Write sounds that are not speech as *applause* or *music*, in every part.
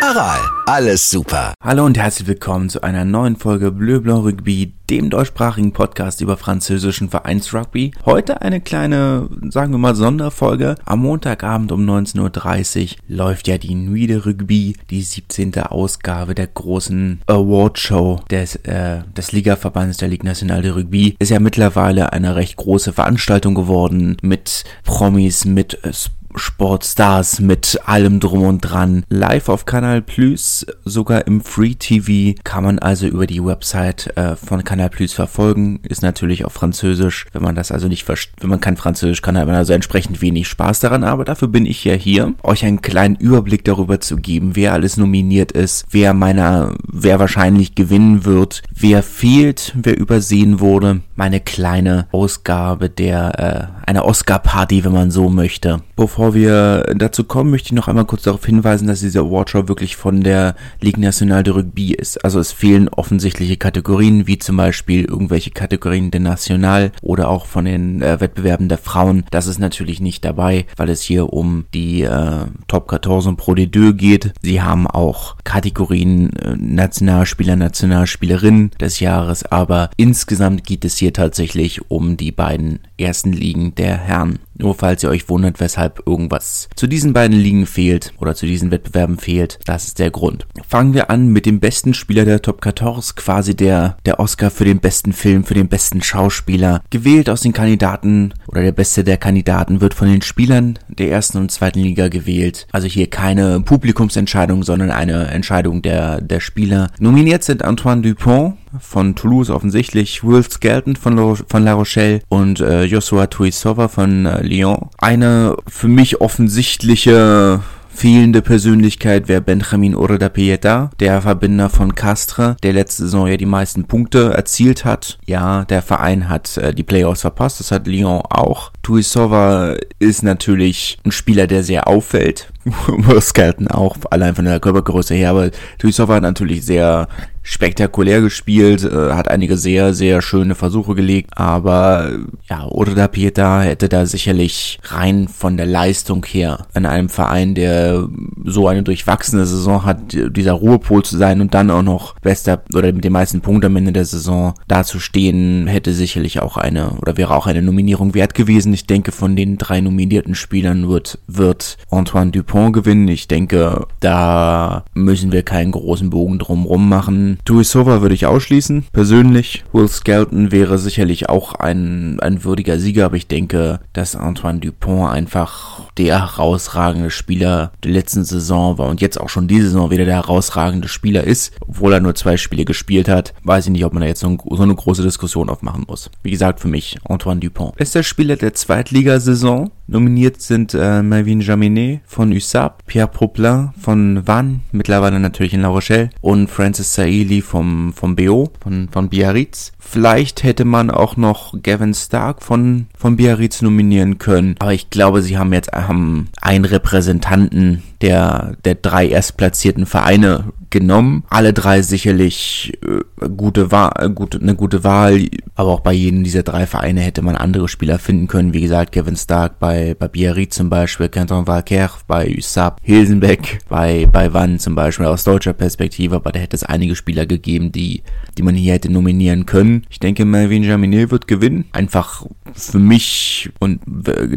Aral, alles super. Hallo und herzlich willkommen zu einer neuen Folge Bleu Blanc Rugby, dem deutschsprachigen Podcast über französischen Vereinsrugby. Heute eine kleine, sagen wir mal, Sonderfolge. Am Montagabend um 19.30 Uhr läuft ja die Nuit de Rugby, die 17. Ausgabe der großen Awardshow des, äh, des Ligaverbands der Ligue Nationale de Rugby. Ist ja mittlerweile eine recht große Veranstaltung geworden mit Promis, mit äh, Sportstars mit allem drum und dran. Live auf Kanal Plus, sogar im Free TV kann man also über die Website äh, von Kanal Plus verfolgen. Ist natürlich auf Französisch. Wenn man das also nicht versteht, wenn man kein Französisch kann, hat man also entsprechend wenig Spaß daran. Aber dafür bin ich ja hier, euch einen kleinen Überblick darüber zu geben, wer alles nominiert ist, wer meiner, wer wahrscheinlich gewinnen wird, wer fehlt, wer übersehen wurde. Meine kleine Ausgabe der, äh, einer Oscar-Party, wenn man so möchte. Bevor wir dazu kommen, möchte ich noch einmal kurz darauf hinweisen, dass diese Awardshow wirklich von der Ligue Nationale de Rugby ist. Also es fehlen offensichtliche Kategorien, wie zum Beispiel irgendwelche Kategorien der National oder auch von den äh, Wettbewerben der Frauen. Das ist natürlich nicht dabei, weil es hier um die äh, Top 14 Pro de Deux geht. Sie haben auch Kategorien äh, Nationalspieler, Nationalspielerin des Jahres, aber insgesamt geht es hier tatsächlich um die beiden ersten Ligen der Herren. Nur falls ihr euch wundert, weshalb irgendwas zu diesen beiden Ligen fehlt oder zu diesen Wettbewerben fehlt, das ist der Grund. Fangen wir an mit dem besten Spieler der Top 14, quasi der, der Oscar für den besten Film, für den besten Schauspieler. Gewählt aus den Kandidaten oder der beste der Kandidaten wird von den Spielern der ersten und zweiten Liga gewählt. Also hier keine Publikumsentscheidung, sondern eine Entscheidung der, der Spieler. Nominiert sind Antoine Dupont, von Toulouse offensichtlich, Will Skelton von, La Rochelle und äh, Joshua Tuisova von äh, Lyon. Eine für mich offensichtliche fehlende Persönlichkeit wäre Benjamin Urda Pieta, der Verbinder von Castre, der letzte Saison ja die meisten Punkte erzielt hat. Ja, der Verein hat äh, die Playoffs verpasst, das hat Lyon auch. Tuisova ist natürlich ein Spieler, der sehr auffällt. *laughs* Skelton auch, allein von der Körpergröße her, aber Tuisova hat natürlich sehr spektakulär gespielt, äh, hat einige sehr, sehr schöne Versuche gelegt, aber ja, Urda Pieta hätte da sicherlich rein von der Leistung her an einem Verein, der so eine durchwachsene Saison hat, dieser Ruhepol zu sein und dann auch noch bester oder mit den meisten Punkten am Ende der Saison dazustehen, hätte sicherlich auch eine oder wäre auch eine Nominierung wert gewesen. Ich denke, von den drei nominierten Spielern wird, wird Antoine Dupont gewinnen. Ich denke, da müssen wir keinen großen Bogen drumrum machen. Tuisova würde ich ausschließen, persönlich. Will Skelton wäre sicherlich auch ein, ein würdiger Sieger, aber ich denke, dass Antoine Dupont einfach der herausragende Spieler der letzten Saison war und jetzt auch schon diese Saison wieder der herausragende Spieler ist, obwohl er nur zwei Spiele gespielt hat. Weiß ich nicht, ob man da jetzt so, so eine große Diskussion aufmachen muss. Wie gesagt, für mich Antoine Dupont. Bester Spieler der Zweitligasaison. Nominiert sind äh, Melvin Jaminet von USAP, Pierre Poplin von Vannes, mittlerweile natürlich in La Rochelle, und Francis Saili vom, vom BO, von, von Biarritz. Vielleicht hätte man auch noch Gavin Stark von, von Biarritz nominieren können, aber ich glaube, sie haben jetzt haben einen Repräsentanten der, der drei erstplatzierten Vereine genommen. Alle drei sicherlich äh, gute Wahl, äh, gute, eine gute Wahl, aber auch bei jedem dieser drei Vereine hätte man andere Spieler finden können. Wie gesagt, Kevin Stark bei, bei Biarritz zum Beispiel, Canton Valker bei USAP, Hilsenbeck bei, bei Wann zum Beispiel aus deutscher Perspektive, aber da hätte es einige Spieler gegeben, die, die man hier hätte nominieren können. Ich denke, Melvin Jaminet wird gewinnen. Einfach für mich und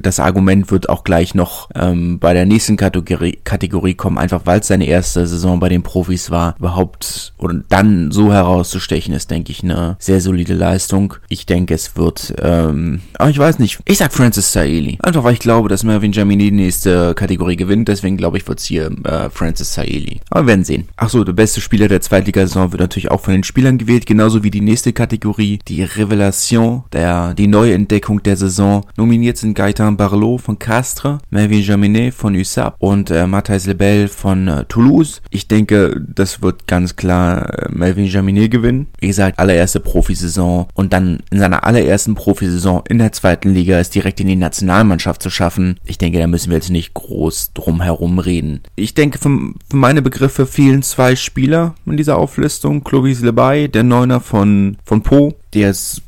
das Argument wird auch gleich noch ähm, bei der nächsten Kategorie, Kategorie kommen, einfach weil es seine erste Saison bei den Profis war, überhaupt und dann so herauszustechen, ist, denke ich, eine sehr solide Leistung. Ich denke, es wird, ähm, aber ich weiß nicht, ich sag Francis Saeli. Einfach weil ich glaube, dass Mervyn Jamini die nächste Kategorie gewinnt, deswegen glaube ich, wird es hier äh, Francis Saeli. Aber wir werden sehen. Achso, der beste Spieler der Zweitligasaison wird natürlich auch von den Spielern gewählt, genauso wie die nächste Kategorie, die Revelation, der, die Neuentdeckung der Saison. Nominiert sind Gaetan Barlow von Castres, Melvin Jaminet von USAP und äh, Matthijs Lebel von äh, Toulouse. Ich denke, das wird ganz klar äh, Melvin Jaminet gewinnen. Wie gesagt, allererste Profisaison und dann in seiner allerersten Profisaison in der zweiten Liga ist direkt in die Nationalmannschaft zu schaffen. Ich denke, da müssen wir jetzt nicht groß drum herum reden. Ich denke, für, für meine Begriffe fehlen zwei Spieler in dieser Auflistung. Clovis Lebay, der Neuner von, von Po, der ist,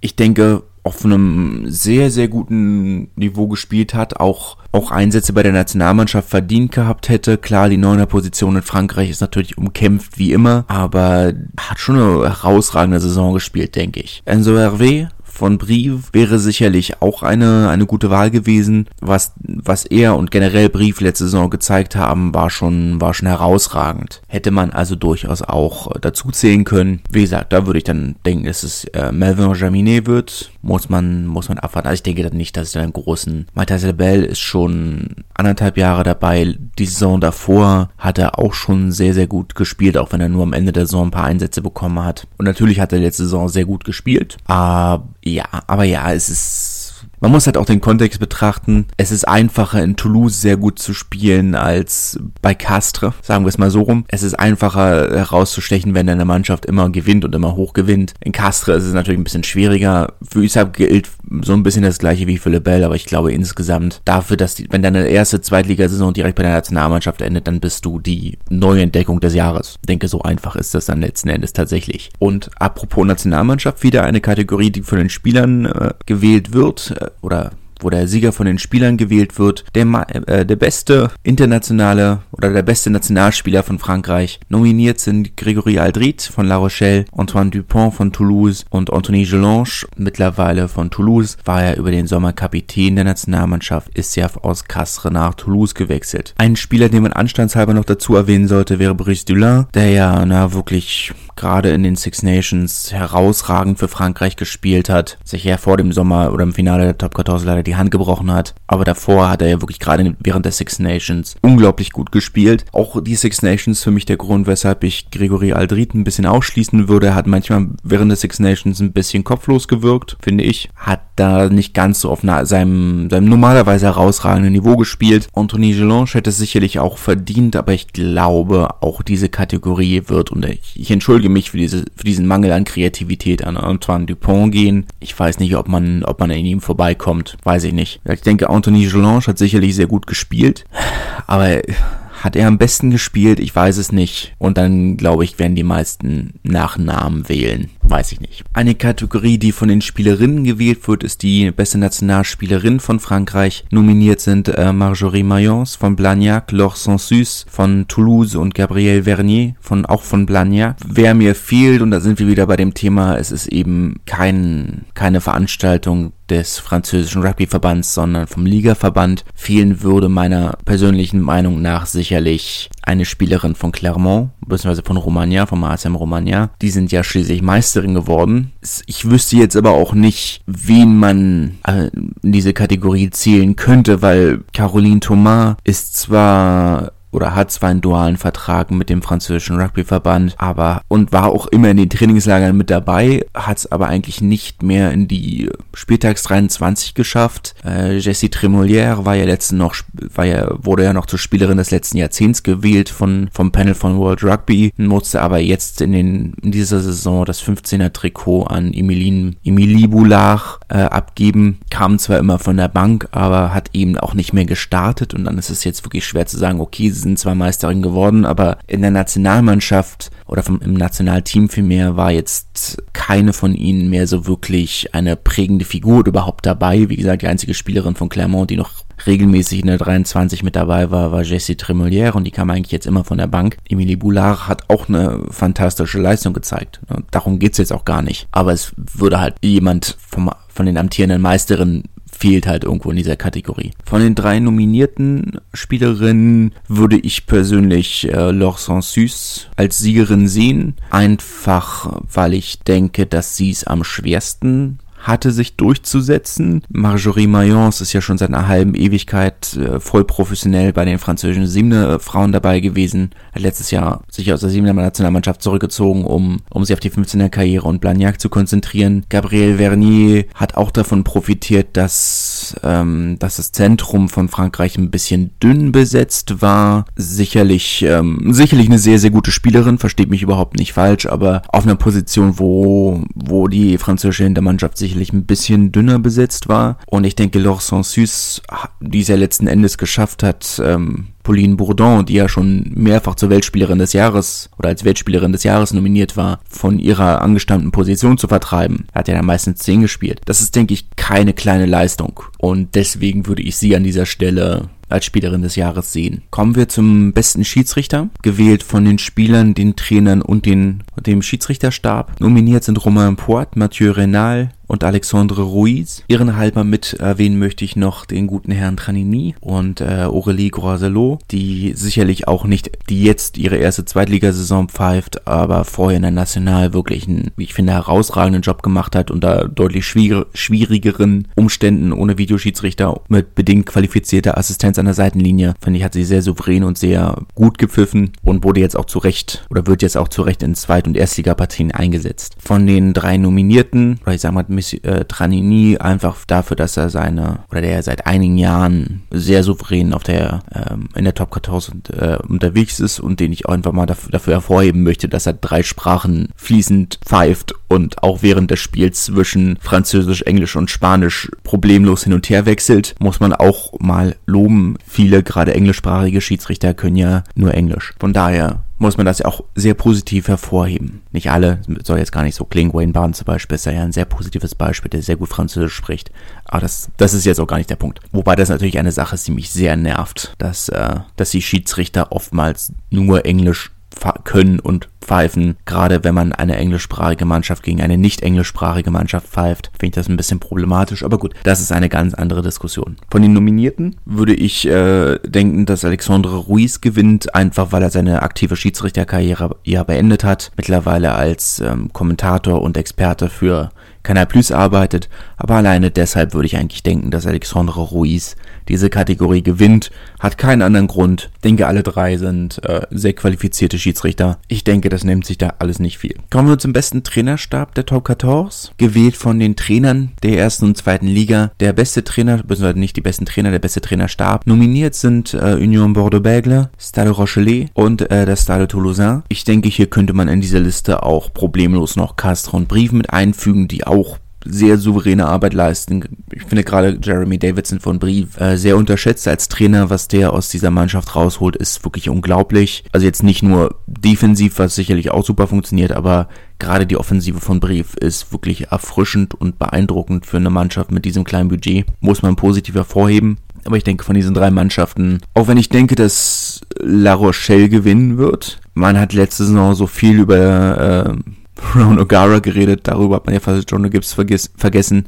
ich denke, auf einem sehr, sehr guten Niveau gespielt hat, auch, auch Einsätze bei der Nationalmannschaft verdient gehabt hätte. Klar, die neuner Position in Frankreich ist natürlich umkämpft wie immer, aber hat schon eine herausragende Saison gespielt, denke ich. Enzo Hervé von Brief wäre sicherlich auch eine, eine gute Wahl gewesen. Was, was er und generell Brief letzte Saison gezeigt haben, war schon, war schon herausragend. Hätte man also durchaus auch dazu zählen können. Wie gesagt, da würde ich dann denken, dass es äh, Melvin Jaminet wird. Muss man, muss man abwarten. Also ich denke dann nicht, dass es dann einen großen, Matthias Lebel ist schon anderthalb Jahre dabei. Die Saison davor hat er auch schon sehr, sehr gut gespielt, auch wenn er nur am Ende der Saison ein paar Einsätze bekommen hat. Und natürlich hat er letzte Saison sehr gut gespielt. Aber ja, aber ja, es ist man muss halt auch den Kontext betrachten. Es ist einfacher in Toulouse sehr gut zu spielen als bei Castres, sagen wir es mal so rum. Es ist einfacher herauszustechen, wenn deine Mannschaft immer gewinnt und immer hoch gewinnt. In Castres ist es natürlich ein bisschen schwieriger. Für Üsab gilt so ein bisschen das gleiche wie für Lebel, aber ich glaube insgesamt dafür, dass die, wenn deine erste Zweitligasaison direkt bei der Nationalmannschaft endet, dann bist du die Neuentdeckung des Jahres. Ich denke, so einfach ist das dann letzten Endes tatsächlich. Und apropos Nationalmannschaft, wieder eine Kategorie, die von den Spielern äh, gewählt wird. Oder wo der Sieger von den Spielern gewählt wird, der, äh, der beste internationale oder der beste Nationalspieler von Frankreich. Nominiert sind Grégory Aldrit von La Rochelle, Antoine Dupont von Toulouse und Anthony Gelange, mittlerweile von Toulouse, war er über den Sommer Kapitän der Nationalmannschaft, ist ja aus Castres nach Toulouse gewechselt. Ein Spieler, den man anstandshalber noch dazu erwähnen sollte, wäre Brice Dulin, der ja, na, wirklich gerade in den Six Nations herausragend für Frankreich gespielt hat, sich ja vor dem Sommer oder im Finale der Top 14 leider die Hand gebrochen hat. Aber davor hat er ja wirklich gerade während der Six Nations unglaublich gut gespielt. Auch die Six Nations für mich der Grund, weshalb ich Gregory Aldrit ein bisschen ausschließen würde. Er hat manchmal während der Six Nations ein bisschen kopflos gewirkt, finde ich. Hat da nicht ganz so auf seinem, seinem normalerweise herausragenden Niveau gespielt. Anthony Gelange hätte es sicherlich auch verdient, aber ich glaube, auch diese Kategorie wird, und ich, ich entschuldige mich für, diese, für diesen Mangel an Kreativität an Antoine Dupont gehen. Ich weiß nicht, ob man, ob man an ihm vorbeikommt. Weiß ich nicht. Ich denke, Anthony Gelange hat sicherlich sehr gut gespielt, aber hat er am besten gespielt? Ich weiß es nicht. Und dann, glaube ich, werden die meisten nach Namen wählen. Weiß ich nicht. Eine Kategorie, die von den Spielerinnen gewählt wird, ist die beste Nationalspielerin von Frankreich. Nominiert sind äh, Marjorie Mayence von Blagnac, Laure Sansus von Toulouse und Gabrielle Vernier von auch von Blagnac. Wer mir fehlt, und da sind wir wieder bei dem Thema, es ist eben kein, keine Veranstaltung des französischen Rugbyverbands, sondern vom Ligaverband fehlen würde meiner persönlichen Meinung nach sicherlich eine Spielerin von Clermont, beziehungsweise von Romagna, vom ASM Romagna. Die sind ja schließlich Meisterin geworden. Ich wüsste jetzt aber auch nicht, wen man äh, in diese Kategorie zählen könnte, weil Caroline Thomas ist zwar oder hat zwar einen dualen Vertrag mit dem französischen Rugbyverband, aber und war auch immer in den Trainingslagern mit dabei, hat es aber eigentlich nicht mehr in die Spieltags 23 geschafft. Äh, Jessie Tremolière war ja letzten noch, war ja, wurde ja noch zur Spielerin des letzten Jahrzehnts gewählt von, vom Panel von World Rugby, musste aber jetzt in den, in dieser Saison das 15er Trikot an Emilien, Emilie Boulard äh, abgeben, kam zwar immer von der Bank, aber hat eben auch nicht mehr gestartet und dann ist es jetzt wirklich schwer zu sagen, okay, sie sind zwar Meisterin geworden, aber in der Nationalmannschaft oder vom, im Nationalteam vielmehr war jetzt keine von ihnen mehr so wirklich eine prägende Figur überhaupt dabei. Wie gesagt, die einzige Spielerin von Clermont, die noch regelmäßig in der 23 mit dabei war, war Jessie Tremolière und die kam eigentlich jetzt immer von der Bank. Emilie Boulard hat auch eine fantastische Leistung gezeigt. Darum geht's jetzt auch gar nicht. Aber es würde halt jemand vom, von den amtierenden Meisterinnen fehlt halt irgendwo in dieser Kategorie. Von den drei nominierten Spielerinnen würde ich persönlich äh, Laure Sansus als Siegerin sehen. Einfach, weil ich denke, dass sie es am schwersten hatte sich durchzusetzen. Marjorie Mayence ist ja schon seit einer halben Ewigkeit äh, voll professionell bei den französischen Siebener Frauen dabei gewesen. Hat letztes Jahr sich aus der Siebener Nationalmannschaft zurückgezogen, um, um sich auf die 15er Karriere und Blagnac zu konzentrieren. Gabriel Vernier hat auch davon profitiert, dass, ähm, dass das Zentrum von Frankreich ein bisschen dünn besetzt war. Sicherlich, ähm, sicherlich eine sehr, sehr gute Spielerin, versteht mich überhaupt nicht falsch, aber auf einer Position, wo, wo die französische Hintermannschaft sicherlich ein bisschen dünner besetzt war. Und ich denke, Laure Sansus, die es ja letzten Endes geschafft hat, ähm, Pauline Bourdon, die ja schon mehrfach zur Weltspielerin des Jahres oder als Weltspielerin des Jahres nominiert war, von ihrer angestammten Position zu vertreiben. Er hat ja dann meistens 10 gespielt. Das ist, denke ich, keine kleine Leistung. Und deswegen würde ich sie an dieser Stelle als Spielerin des Jahres sehen. Kommen wir zum besten Schiedsrichter, gewählt von den Spielern, den Trainern und den, dem Schiedsrichterstab. Nominiert sind Romain Poit, Mathieu Renal, und Alexandre Ruiz. Ihren halber mit erwähnen möchte ich noch den guten Herrn Tranini und äh, Aurélie Groiselot, die sicherlich auch nicht, die jetzt ihre erste Zweitligasaison pfeift, aber vorher in der National wirklich einen, wie ich finde, herausragenden Job gemacht hat unter deutlich schwier schwierigeren Umständen ohne Videoschiedsrichter mit bedingt qualifizierter Assistenz an der Seitenlinie. Finde ich, hat sie sehr souverän und sehr gut gepfiffen und wurde jetzt auch zu Recht oder wird jetzt auch zu Recht in Zweit- und Erstligapartien eingesetzt. Von den drei Nominierten, oder ich sag mal Miss äh, Tranini einfach dafür, dass er seine, oder der seit einigen Jahren sehr souverän auf der, ähm, in der Top 14 äh, unterwegs ist und den ich auch einfach mal dafür, dafür hervorheben möchte, dass er drei Sprachen fließend pfeift und auch während des Spiels zwischen Französisch, Englisch und Spanisch problemlos hin und her wechselt, muss man auch mal loben. Viele gerade englischsprachige Schiedsrichter können ja nur Englisch. Von daher muss man das ja auch sehr positiv hervorheben. Nicht alle, soll jetzt gar nicht so klingen. Wayne Barnes zum Beispiel ist ja ein sehr positives Beispiel, der sehr gut Französisch spricht. Aber das, das ist jetzt auch gar nicht der Punkt. Wobei das natürlich eine Sache ist, die mich sehr nervt, dass, äh, dass die Schiedsrichter oftmals nur Englisch können und pfeifen. Gerade wenn man eine englischsprachige Mannschaft gegen eine nicht englischsprachige Mannschaft pfeift, finde ich das ein bisschen problematisch. Aber gut, das ist eine ganz andere Diskussion. Von den Nominierten würde ich äh, denken, dass Alexandre Ruiz gewinnt, einfach weil er seine aktive Schiedsrichterkarriere ja beendet hat. Mittlerweile als ähm, Kommentator und Experte für Canal Plus arbeitet, aber alleine deshalb würde ich eigentlich denken, dass Alexandre Ruiz diese Kategorie gewinnt. Hat keinen anderen Grund. Denke, alle drei sind äh, sehr qualifizierte Schiedsrichter. Ich denke, das nimmt sich da alles nicht viel. Kommen wir zum besten Trainerstab der Top 14. Gewählt von den Trainern der ersten und zweiten Liga. Der beste Trainer, beziehungsweise nicht die besten Trainer, der beste Trainerstab. Nominiert sind äh, Union Bordeaux-Bègles, Stade Rochelet und äh, der Stade Toulousain. Ich denke, hier könnte man in dieser Liste auch problemlos noch Castres und Brief mit einfügen, die auch sehr souveräne Arbeit leisten. Ich finde gerade Jeremy Davidson von Brief äh, sehr unterschätzt als Trainer, was der aus dieser Mannschaft rausholt, ist wirklich unglaublich. Also jetzt nicht nur defensiv, was sicherlich auch super funktioniert, aber gerade die Offensive von Brief ist wirklich erfrischend und beeindruckend für eine Mannschaft mit diesem kleinen Budget. Muss man positiv hervorheben. Aber ich denke von diesen drei Mannschaften, auch wenn ich denke, dass La Rochelle gewinnen wird, man hat letzte Saison so viel über äh, Ron O'Gara geredet, darüber hat man ja fast John Gibbs vergessen, vergessen.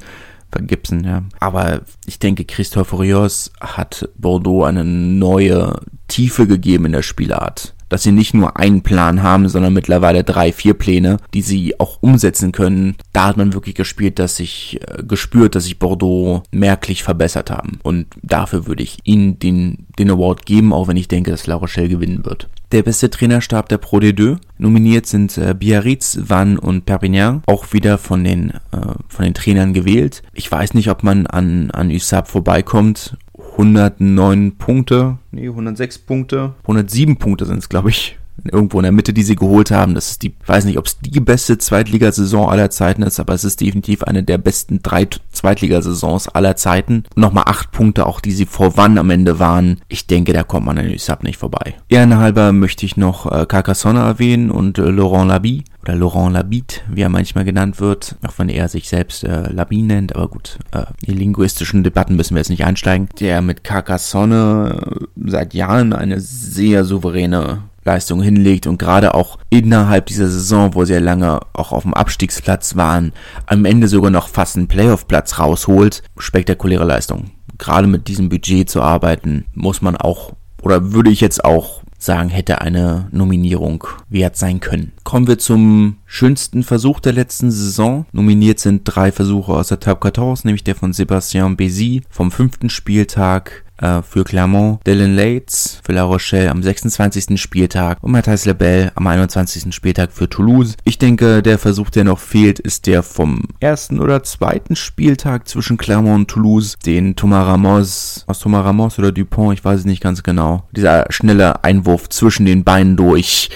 Gibson, ja. Aber ich denke, Christophe Rios hat Bordeaux eine neue Tiefe gegeben in der Spielart. Dass sie nicht nur einen Plan haben, sondern mittlerweile drei, vier Pläne, die sie auch umsetzen können. Da hat man wirklich gespielt, dass sich, äh, gespürt, dass sich Bordeaux merklich verbessert haben. Und dafür würde ich ihnen den, den Award geben, auch wenn ich denke, dass La Rochelle gewinnen wird. Der beste Trainerstab der Pro D2. Nominiert sind äh, Biarritz, Vannes und Perpignan. Auch wieder von den, äh, von den Trainern gewählt. Ich weiß nicht, ob man an, an USAP vorbeikommt. 109 Punkte, nee, 106 Punkte, 107 Punkte sind es, glaube ich, irgendwo in der Mitte, die sie geholt haben. Das ist die, weiß nicht, ob es die beste Zweitligasaison aller Zeiten ist, aber es ist definitiv eine der besten drei Zweitligasaisons aller Zeiten. Nochmal acht Punkte, auch die sie vor wann am Ende waren. Ich denke, da kommt man an USAP nicht vorbei. Ehrenhalber möchte ich noch äh, Carcassonne erwähnen und äh, Laurent Labi oder Laurent Labitte, wie er manchmal genannt wird, auch wenn er sich selbst äh, Labi nennt, aber gut, äh, die linguistischen Debatten müssen wir jetzt nicht einsteigen, der mit Carcassonne seit Jahren eine sehr souveräne Leistung hinlegt und gerade auch innerhalb dieser Saison, wo sie ja lange auch auf dem Abstiegsplatz waren, am Ende sogar noch fast einen Playoff-Platz rausholt. Spektakuläre Leistung. Gerade mit diesem Budget zu arbeiten, muss man auch, oder würde ich jetzt auch sagen, hätte eine Nominierung wert sein können. Kommen wir zum schönsten Versuch der letzten Saison. Nominiert sind drei Versuche aus der Top 14, nämlich der von Sébastien Bézi vom fünften Spieltag, äh, für Clermont, Dylan Lates für La Rochelle am 26. Spieltag und Matthijs Lebel am 21. Spieltag für Toulouse. Ich denke, der Versuch, der noch fehlt, ist der vom ersten oder zweiten Spieltag zwischen Clermont und Toulouse, den Thomas Ramos, aus Thomas Ramos oder Dupont, ich weiß es nicht ganz genau, dieser schnelle Einwurf zwischen den Beinen durch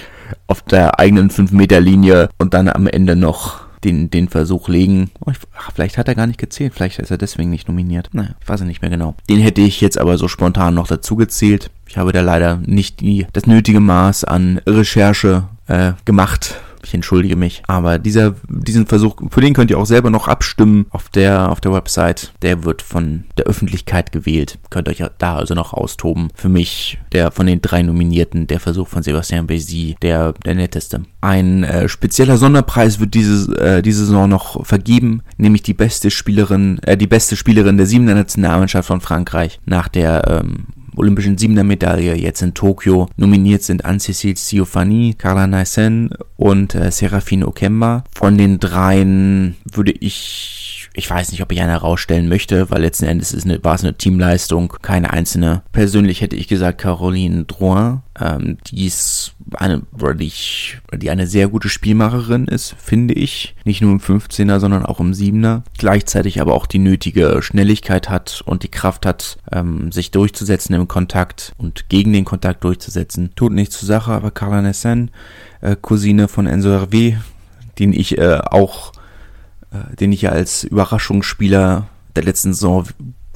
auf der eigenen 5-Meter-Linie und dann am Ende noch den, den Versuch legen. Oh, ich, ach, vielleicht hat er gar nicht gezählt, vielleicht ist er deswegen nicht nominiert. Naja, ich weiß ja nicht mehr genau. Den hätte ich jetzt aber so spontan noch dazu gezählt. Ich habe da leider nicht die, das nötige Maß an Recherche äh, gemacht ich entschuldige mich. Aber dieser, diesen Versuch, für den könnt ihr auch selber noch abstimmen auf der, auf der Website. Der wird von der Öffentlichkeit gewählt. Könnt euch da also noch austoben. Für mich, der von den drei Nominierten, der Versuch von Sebastian Bézi, der, der netteste. Ein äh, spezieller Sonderpreis wird diese, äh, diese Saison noch vergeben, nämlich die beste Spielerin, äh, die beste Spielerin der siebener Nationalmannschaft von Frankreich nach der ähm, olympischen Siebener Medaille jetzt in Tokio. Nominiert sind Anne-Cécile Siofani, Carla Naisen und äh, Serafine Okemba. Von den dreien würde ich ich weiß nicht, ob ich eine herausstellen möchte, weil letzten Endes ist eine, war es eine Teamleistung, keine einzelne. Persönlich hätte ich gesagt Caroline Drouin, ähm, die ist eine, die, die eine sehr gute Spielmacherin ist, finde ich. Nicht nur im 15er, sondern auch im 7er. Gleichzeitig aber auch die nötige Schnelligkeit hat und die Kraft hat, ähm, sich durchzusetzen im Kontakt und gegen den Kontakt durchzusetzen. Tut nichts zur Sache, aber Carla Nessen, äh, Cousine von Enzo Hervé, den ich äh, auch, den ich ja als Überraschungsspieler der letzten Saison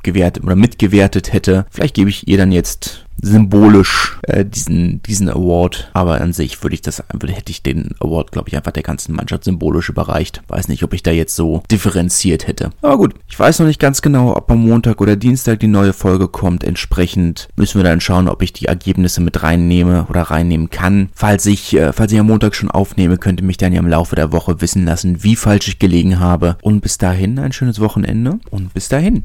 gewertet oder mitgewertet hätte. Vielleicht gebe ich ihr dann jetzt symbolisch äh, diesen diesen Award, aber an sich würde ich das hätte ich den Award glaube ich einfach der ganzen Mannschaft symbolisch überreicht. Weiß nicht, ob ich da jetzt so differenziert hätte. Aber gut, ich weiß noch nicht ganz genau, ob am Montag oder Dienstag die neue Folge kommt. Entsprechend müssen wir dann schauen, ob ich die Ergebnisse mit reinnehme oder reinnehmen kann. Falls ich äh, falls ich am Montag schon aufnehme, könnte mich dann ja im Laufe der Woche wissen lassen, wie falsch ich gelegen habe. Und bis dahin ein schönes Wochenende und bis dahin.